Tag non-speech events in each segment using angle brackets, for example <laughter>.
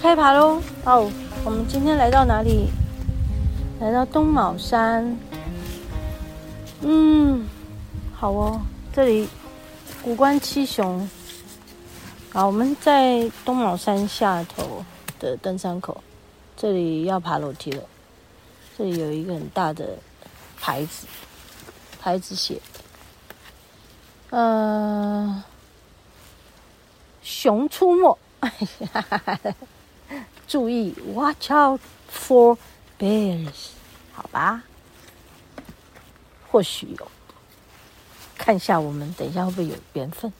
开爬喽！哦，我们今天来到哪里？来到东卯山。嗯，好哦，这里古关七雄。好，我们在东卯山下头的登山口。这里要爬楼梯了，这里有一个很大的牌子，牌子写，呃，熊出没，哎呀，注意，watch out for bears，好吧，或许有，看一下我们等一下会不会有缘分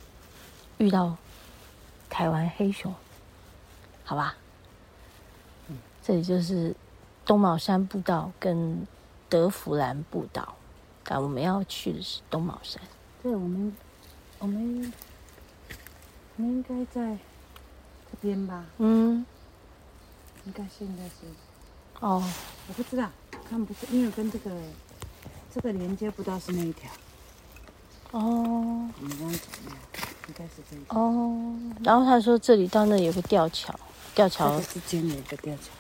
遇到台湾黑熊，好吧。嗯这里就是东卯山步道跟德福兰步道，但我们要去的是东卯山。对，我们我们我们应该在这边吧？嗯，应该现在是。哦，我不知道，看不是，因为跟这个这个连接不到是那一条。哦。我们刚刚怎么样？应该是这一条。哦。然后他说这里到那里有个吊桥。吊桥之间有一个吊桥，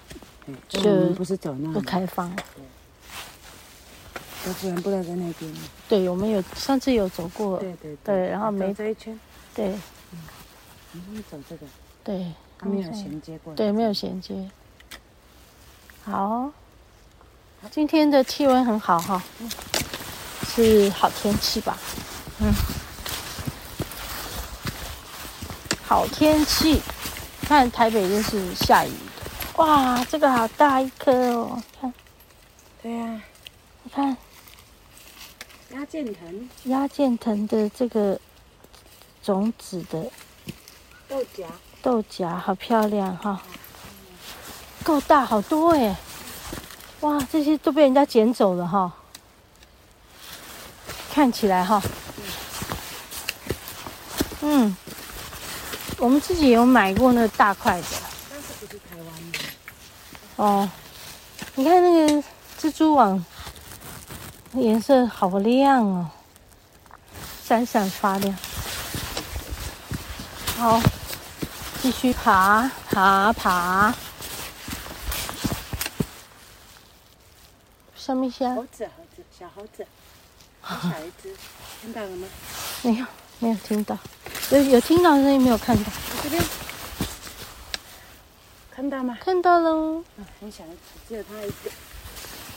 就不是走那不开放。对，我突然不知道在那边。对，我们有上次有走过。对对对，然后没这一圈。对，嗯，我们走这个。对，它没有衔接过。对，没有衔接。好，今天的气温很好哈，是好天气吧？嗯，好天气。看台北就是下雨的，哇，这个好大一颗哦！看，对呀、啊，你看，鸭剑藤，鸭剑藤的这个种子的豆荚，豆荚好漂亮哈，够大，好多哎！哇，这些都被人家捡走了哈，看起来哈，嗯。我们自己有买过那个大块的，但是不是台湾的。哦，你看那个蜘蛛网，颜色好亮哦，闪闪发亮。好，继续爬爬爬。什么虾？猴子，猴子，小猴子，好小一只，听到了吗？没有，没有听到。有有听到声音，没有看到。这边看到吗？看到喽。嗯，很小，只有它一个。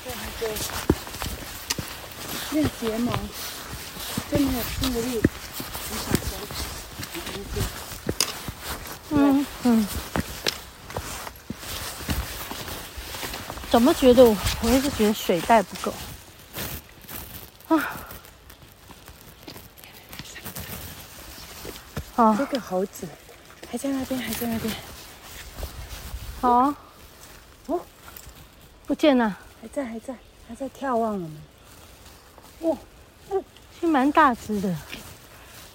这还有没有睫毛，这没有刺猬，很小声，很安静。嗯嗯。怎么觉得我？我一直觉得水带不够。啊。哦，这个猴子还在那边，还在那边。好、啊，哦，不见了，还在，还在，还在眺望我们。哦，哦，是蛮大只的，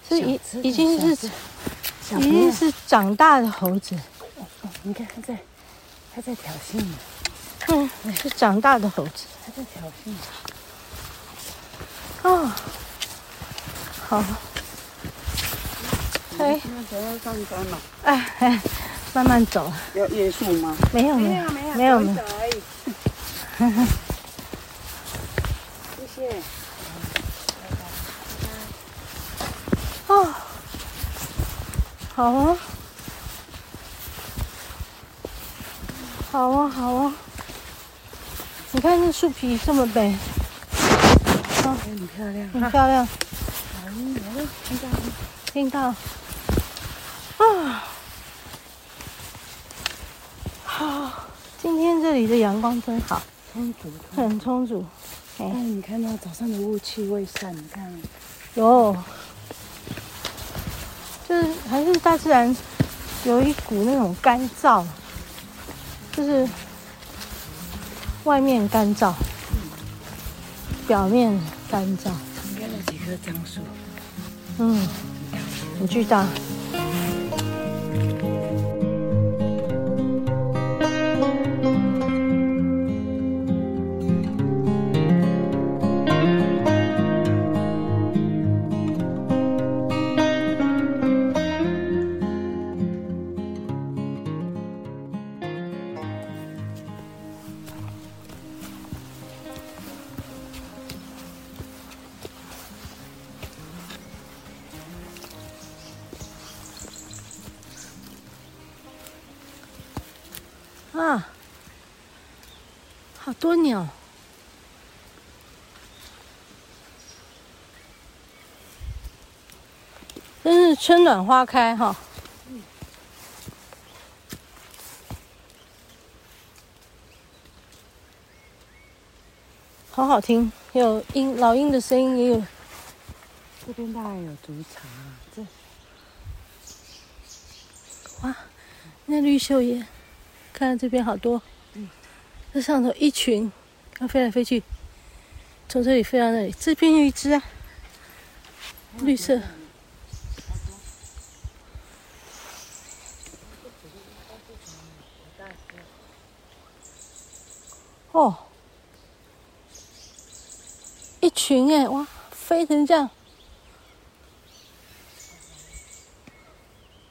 是已已经是已经是长大的猴子。哦哦，你看，还在，还在挑衅你。嗯，是长大的猴子，还在挑衅。哦，好。哎，哎哎，慢慢走。要约束吗？没有没有没有没有没有。谢 <laughs> 好啊，好啊好啊！你看这树皮这么白，啊，很漂亮，很漂亮。听到？听到。啊，好！今天这里的阳光真好，充足，很充足。哎，你看到早上的雾气未散，你看，有，就是还是大自然有一股那种干燥，就是外面干燥，表面干燥。旁边那几棵樟树，嗯，很巨大。啊，好多鸟！真是春暖花开哈。好好听，有鹰，老鹰的声音也有。这边大概有筑巢啊，这。哇，那绿绣叶。看这边好多，这上头一群，它飞来飞去，从这里飞到那里。这边有一只啊，绿色。哦，一群哎，哇，飞成这样，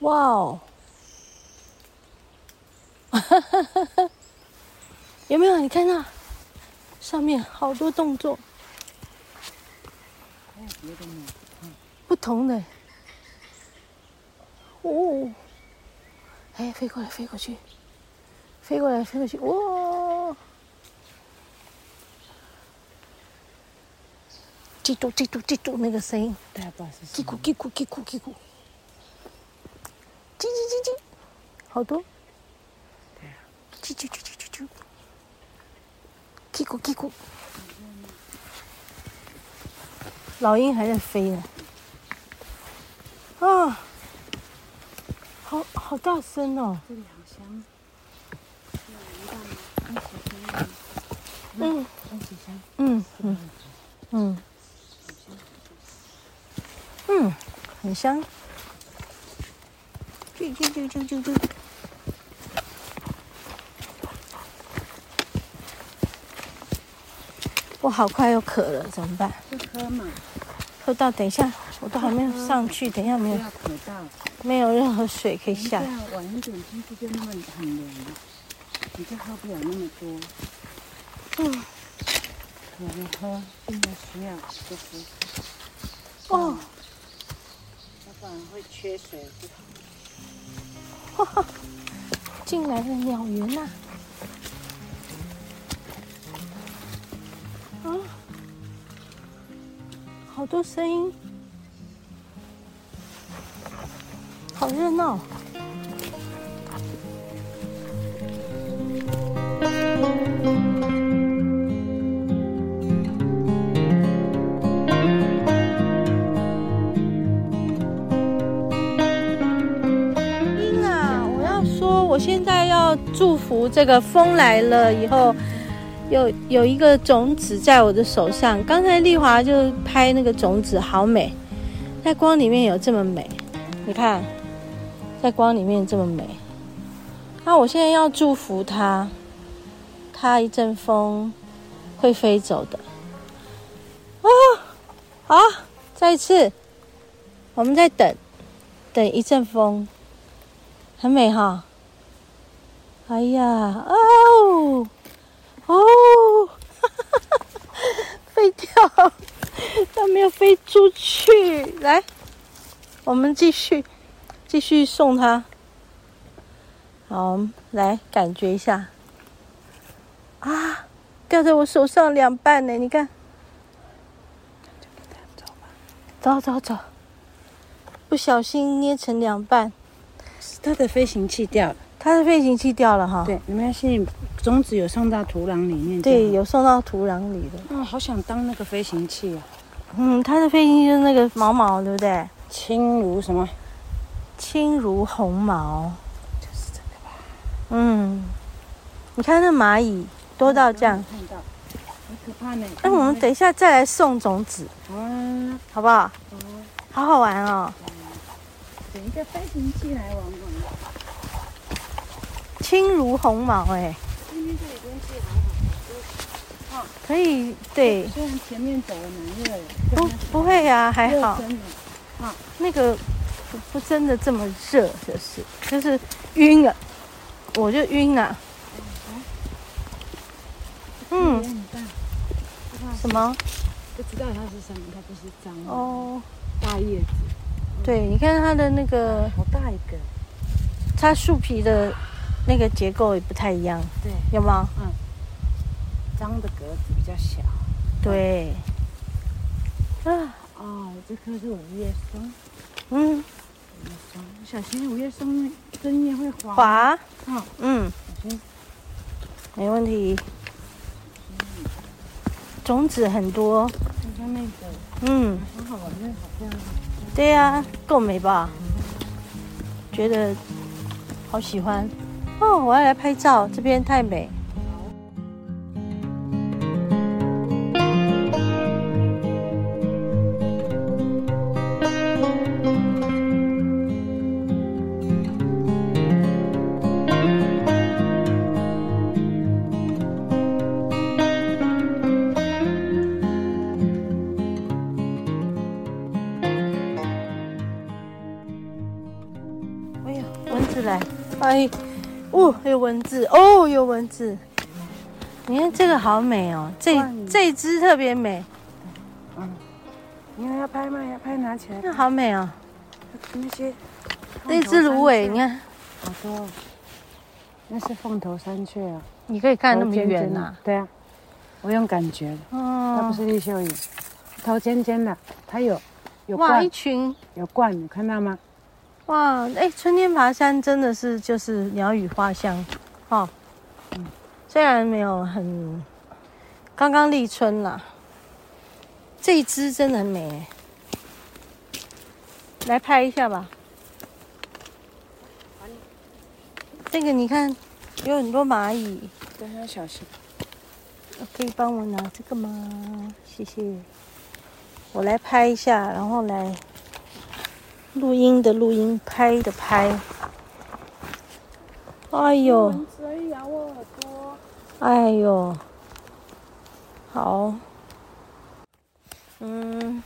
哇哦！哈哈哈哈有没有？你看那上面好多动作，不同的。哦，哎，飞过来，飞过去，飞过来，飞过去，哇！记住，记住，记住那个声音，叽咕叽咕叽咕叽咕，叽叽叽叽，好多。叽叽叽叽叽叽，叽咕叽咕，老鹰还在飞呢。啊，好好大声哦！这里好香，嗯，嗯嗯嗯嗯，很香。啾啾啾啾啾啾。我好快又渴了，怎么办？喝嘛。喝到，等一下，我都还没有上去，等一下没有。没有任何水可以下。晚一点进去就那么很凉，你就喝不了那么多。嗯。我们喝，应该需要就是。哦。要不然会缺水。哈哈，进来的鸟园呐。啊好多声音，好热闹。鹰啊，我要说，我现在要祝福这个风来了以后。有有一个种子在我的手上，刚才丽华就拍那个种子，好美，在光里面有这么美，你看，在光里面这么美。那我现在要祝福它，它一阵风会飞走的。啊，好，再一次，我们在等，等一阵风，很美哈。哎呀，哦。哦，哈哈哈，飞掉，它没有飞出去。来，我们继续，继续送它。好，来感觉一下。啊，掉在我手上两半呢，你看。走走走，不小心捏成两半，它的飞行器掉了。它的飞行器掉了哈。对，你们现在种子有送到土壤里面。对，有送到土壤里的。嗯，好想当那个飞行器啊。嗯，它的飞行器就是那个毛毛，对不对？轻如什么？轻如鸿毛。就是这个吧嗯，你看那蚂蚁多到这样，看到，很可怕呢。那我们等一下再来送种子，嗯，好不好？好，好好玩哦。等一个飞行器来玩玩。轻如鸿毛哎。今天这里天气还好，可以对。虽然前面走了蛮热的。不不会呀，还好。啊，那个不不真的这么热，就是就是晕了，我就晕了。嗯。什么？不知道它是什么，它不是脏哦。大叶子。对，你看它的那个。好大一个。它树皮的那个结构也不太一样。对。有吗？嗯。脏的格子比较小。对。啊。哦，这棵是五叶松。嗯，五叶松，小心五叶松针叶会滑。滑。嗯，嗯，小心，没问题。种子很多。看看那个。嗯。很好玩，那好漂亮。对呀，够美吧？觉得好喜欢。哦，我要来拍照，这边太美。哦，有蚊子哦，有蚊子。你看这个好美哦，这这只特别美。嗯，你看要拍吗？要拍拿起来。那好美哦。那些，那只芦苇，你看，好多。那是凤头山雀啊。你可以看那么远呐。对啊，我用感觉。哦。它不是绿绣眼，头尖尖的，它有有冠。哇，一群。有冠，你看到吗？哇，哎、欸，春天爬山真的是就是鸟语花香，哈、哦，嗯，虽然没有很刚刚立春啦，这一只真的很美，来拍一下吧。这个你看，有很多蚂蚁，对，要小心。可以帮我拿这个吗？谢谢。我来拍一下，然后来。录音的录音，拍的拍。哎呦！哎呦！好。嗯。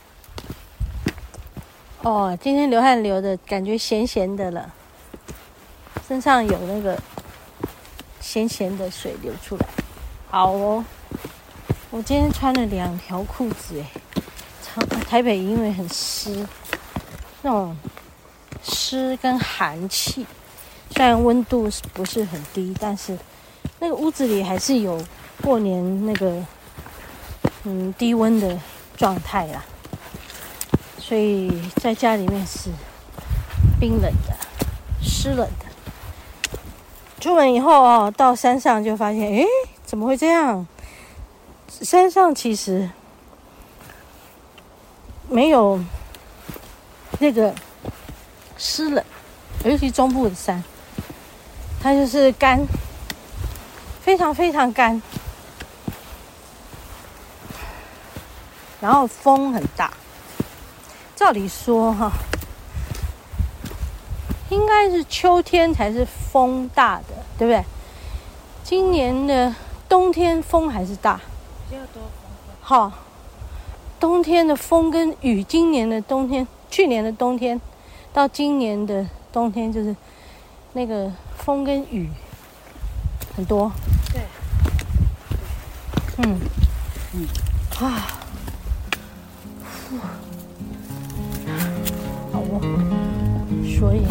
哦，今天流汗流的感觉咸咸的了，身上有那个咸咸的水流出来。好哦。我今天穿了两条裤子，诶，长台北因为很湿。那种湿跟寒气，虽然温度不是很低，但是那个屋子里还是有过年那个嗯低温的状态啦，所以在家里面是冰冷的、湿冷的。出门以后哦，到山上就发现，诶，怎么会这样？山上其实没有。那个湿冷，尤其中部的山，它就是干，非常非常干，然后风很大。照理说哈，应该是秋天才是风大的，对不对？今年的冬天风还是大，比较多风。好，冬天的风跟雨，今年的冬天。去年的冬天到今年的冬天，就是那个风跟雨很多。对。嗯嗯啊，好哦。所以